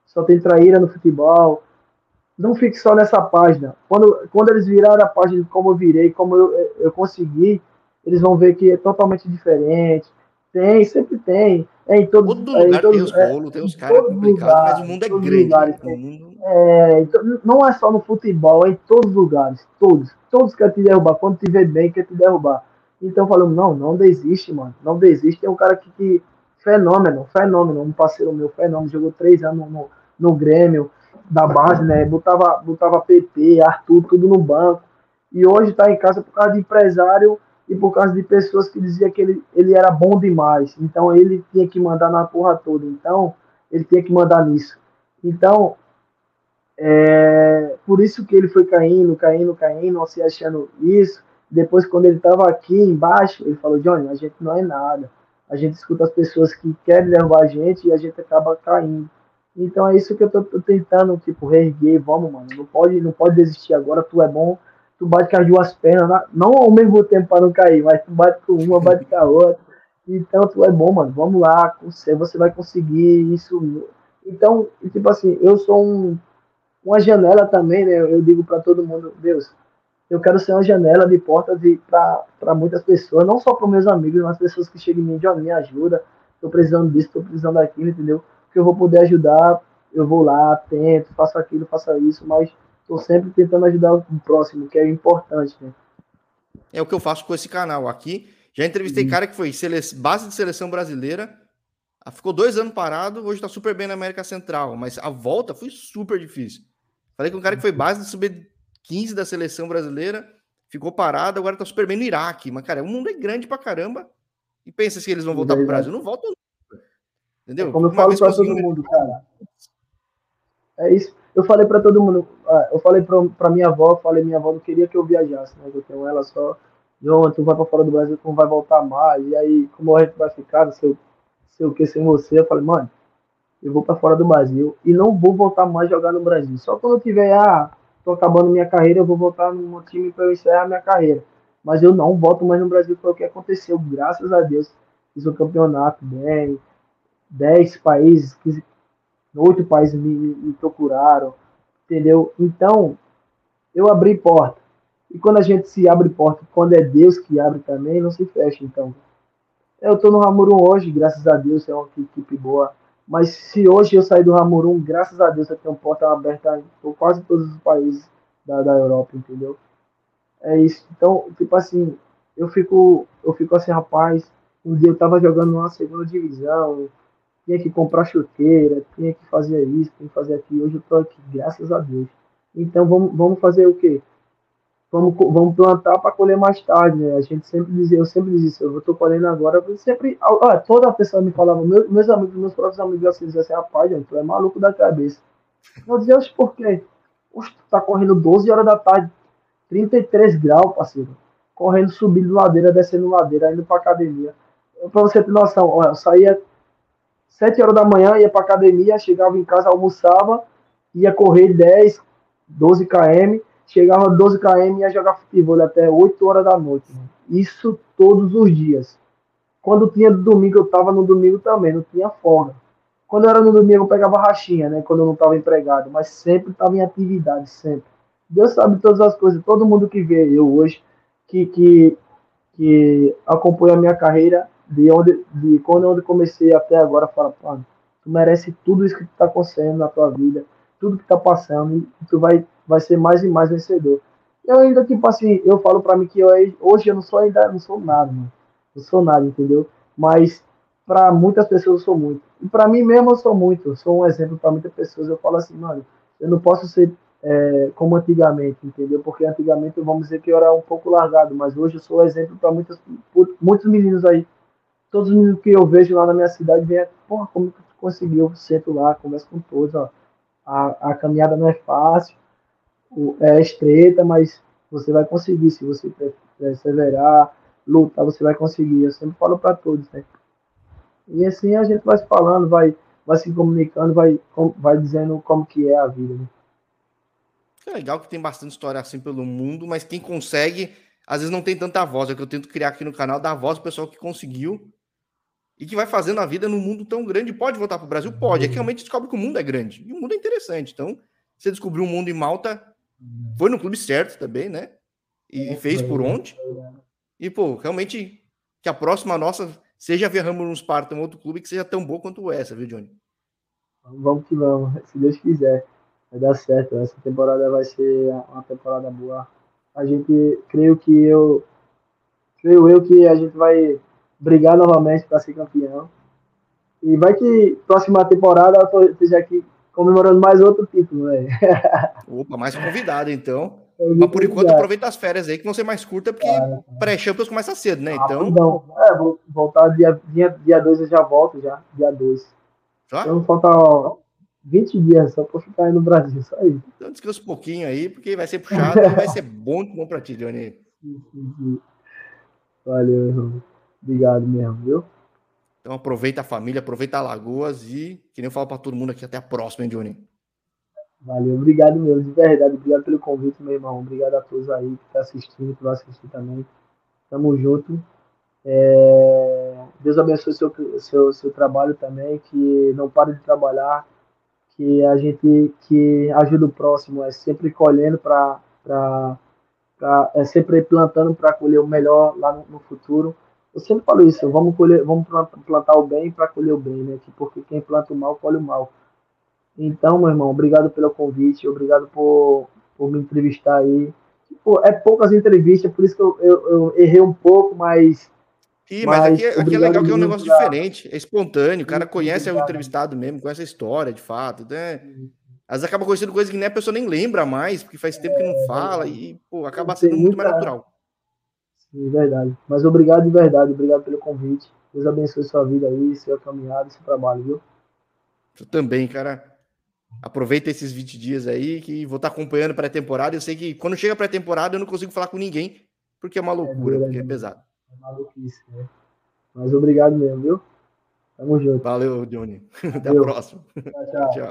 só tem traíra no futebol. Não fique só nessa página. Quando, quando eles viraram a página de como eu virei, como eu, eu consegui, eles vão ver que é totalmente diferente. Tem, sempre tem. É em todo, todo é, lugar tem os rolos, é, tem os caras complicados, mas o mundo é grande. Lugares, né? mundo... é, então, não é só no futebol, é em todos os lugares. Todos. Todos querem te derrubar. Quando te vê bem, quer te derrubar. Então falando, não, não desiste, mano. Não desiste. É um cara que, que fenômeno, fenômeno. Um parceiro meu, fenômeno. Jogou três anos no, no Grêmio, da base, né? Botava, botava PP, Arthur, tudo no banco. E hoje tá em casa por causa de empresário e por causa de pessoas que diziam que ele, ele era bom demais. Então ele tinha que mandar na porra toda. Então ele tinha que mandar nisso. Então, é, por isso que ele foi caindo, caindo, caindo, se achando isso. Depois, quando ele estava aqui embaixo, ele falou: Johnny, a gente não é nada. A gente escuta as pessoas que querem levar a gente e a gente acaba caindo. Então é isso que eu tô, tô tentando, tipo, reerguer. Vamos, mano. Não pode, não pode desistir agora. Tu é bom tu bate com as duas pernas, não ao mesmo tempo para não cair, mas tu bate com uma, bate com a outra. Então tu é bom, mano. Vamos lá, você, vai conseguir isso. Então, tipo assim, eu sou um, uma janela também, né? Eu digo para todo mundo, Deus, eu quero ser uma janela de portas para muitas pessoas, não só para meus amigos, mas pessoas que chegam em mim, John, me ajuda, estou precisando disso, estou precisando daquilo, entendeu? Que eu vou poder ajudar, eu vou lá, tento, faço aquilo, faço isso, mas Estou sempre tentando ajudar o próximo, que é importante, né? É o que eu faço com esse canal aqui. Já entrevistei uhum. cara que foi sele... base de seleção brasileira, ah, ficou dois anos parado, hoje está super bem na América Central, mas a volta foi super difícil. Falei com um cara que foi base de sub-15 da seleção brasileira, ficou parado, agora está super bem no Iraque. Mas, cara, o mundo é grande pra caramba. E pensa se eles vão voltar para o Brasil. Não voltam Entendeu? É como eu Uma falo para todo mundo, cara. É isso. Eu falei para todo mundo, eu falei para minha avó, falei minha avó não queria que eu viajasse, né? Eu tenho ela só, João, tu vai para fora do Brasil, tu não vai voltar mais. E aí, como a gente vai ficar, sei, sei o que sem você, eu falei, mano, eu vou para fora do Brasil e não vou voltar mais jogar no Brasil. Só quando eu tiver, ah, tô acabando minha carreira, eu vou voltar no time para encerrar minha carreira. Mas eu não volto mais no Brasil, foi o que aconteceu, graças a Deus. Fiz o campeonato bem, 10 países, 15, oito países me, me procuraram, entendeu? Então, eu abri porta. E quando a gente se abre porta, quando é Deus que abre também, não se fecha, então. Eu estou no Ramurum hoje, graças a Deus, é uma equipe boa. Mas se hoje eu sair do Ramurum, graças a Deus, eu tenho porta aberta por quase todos os países da, da Europa, entendeu? É isso. Então, tipo assim, eu fico, eu fico assim, rapaz, um dia eu tava jogando numa segunda divisão, tinha que comprar chuteira, tinha que fazer isso, tinha que fazer aquilo. Hoje eu estou aqui, graças a Deus. Então vamos, vamos fazer o quê? Vamos, vamos plantar para colher mais tarde, né? A gente sempre dizia, eu sempre dizia isso, eu estou colhendo agora, eu sempre, olha, toda pessoa me falava, meus, amigos, meus próprios amigos assim, diziam assim, rapaz, gente, tu é maluco da cabeça. Eu dizia, por quê? Poxa, tu tá correndo 12 horas da tarde, 33 graus, parceiro. Correndo, subindo ladeira, descendo ladeira, indo pra academia. Pra você ter noção, ó, eu saía 7 horas da manhã, ia pra academia, chegava em casa, almoçava, ia correr 10, 12 km, chegava 12 km e ia jogar futebol até 8 horas da noite. Isso todos os dias. Quando tinha domingo, eu tava no domingo também, não tinha folga. Quando era no domingo, eu pegava rachinha, né? Quando eu não tava empregado, mas sempre tava em atividade, sempre. Deus sabe todas as coisas. Todo mundo que vê eu hoje, que, que, que acompanha a minha carreira, de, onde, de quando eu comecei até agora, fala, mano, tu merece tudo isso que tá acontecendo na tua vida, tudo que tá passando, e tu vai, vai ser mais e mais vencedor. Eu ainda, tipo assim, eu falo pra mim que eu, hoje eu não sou ainda, não sou nada, mano. Não sou nada, entendeu? Mas para muitas pessoas eu sou muito. E para mim mesmo eu sou muito. Eu sou um exemplo para muitas pessoas. Eu falo assim, mano, eu não posso ser é, como antigamente, entendeu? Porque antigamente vamos dizer que eu era um pouco largado, mas hoje eu sou exemplo para muitos meninos aí. Todos os meninos que eu vejo lá na minha cidade vêm, porra, como que tu conseguiu? Eu sento lá, converso com todos, ó. A, a caminhada não é fácil, é estreita, mas você vai conseguir se você perseverar, lutar, você vai conseguir. Eu sempre falo para todos, né? E assim a gente vai se falando, vai, vai se comunicando, vai, vai dizendo como que é a vida. Né? É legal que tem bastante história assim pelo mundo, mas quem consegue, às vezes não tem tanta voz. É que eu tento criar aqui no canal, dar voz ao pessoal que conseguiu e que vai fazendo a vida num mundo tão grande. Pode voltar para o Brasil? Pode. É que realmente descobre que o mundo é grande. E o mundo é interessante. Então, você descobriu um mundo em Malta, foi no clube certo também, né? E, e fez por onde. E, pô, realmente, que a próxima nossa seja Verramos nos Sparta, um outro clube que seja tão bom quanto essa, viu, Johnny? Vamos que vamos, se Deus quiser. Vai dar certo. Essa temporada vai ser uma temporada boa. A gente, creio que eu, creio eu que a gente vai brigar novamente para ser campeão. E vai que próxima temporada eu esteja aqui comemorando mais outro título, velho. Opa, mais convidado, então. Mas por enquanto, aproveita as férias aí, que vão ser mais curtas, porque ah, pré-Champions começa cedo, né? Então. Não, é, vou voltar dia 2 dia, dia dois eu já volto já, dia 2. Já? Então falta ó, 20 dias só pra ficar aí no Brasil, só aí. Então descansa um pouquinho aí, porque vai ser puxado e vai ser bom, bom pra ti, Johnny. Valeu, irmão. Obrigado mesmo, viu? Então aproveita a família, aproveita a Lagoas e, que nem eu falo pra todo mundo aqui, até a próxima, hein, Johnny? Valeu, obrigado mesmo, de verdade. Obrigado pelo convite, meu irmão. Obrigado a todos aí que estão tá assistindo, que vão assistir também. Tamo junto. É... Deus abençoe seu, seu, seu trabalho também, que não pare de trabalhar, que a gente que ajuda o próximo, é sempre colhendo para é sempre plantando para colher o melhor lá no, no, futuro. Eu sempre falo isso, vamos colher, vamos plantar o bem para colher o bem, né? Porque quem planta o mal colhe o mal. Então, meu irmão, obrigado pelo convite, obrigado por, por me entrevistar aí. Tipo, é poucas entrevistas, por isso que eu, eu, eu errei um pouco, mas. Sim, mas, mas aqui, é, aqui é legal que é um negócio pra... diferente, é espontâneo, o cara conhece o entrevistado mesmo, conhece a história de fato, né? Às vezes acaba conhecendo coisas que nem a pessoa nem lembra mais, porque faz tempo que não é, fala, e pô, acaba sendo muito mais natural. Sim, verdade. Mas obrigado de verdade, obrigado pelo convite. Deus abençoe sua vida aí, sua caminhada, seu trabalho, viu? Eu também, cara. Aproveita esses 20 dias aí que vou estar acompanhando pré-temporada. Eu sei que quando chega pré-temporada eu não consigo falar com ninguém, porque é uma é loucura, é, porque é pesado. É maluquice, né? Mas obrigado mesmo, viu? Tamo junto. Valeu, Johnny. Até a próxima. tchau. tchau. tchau.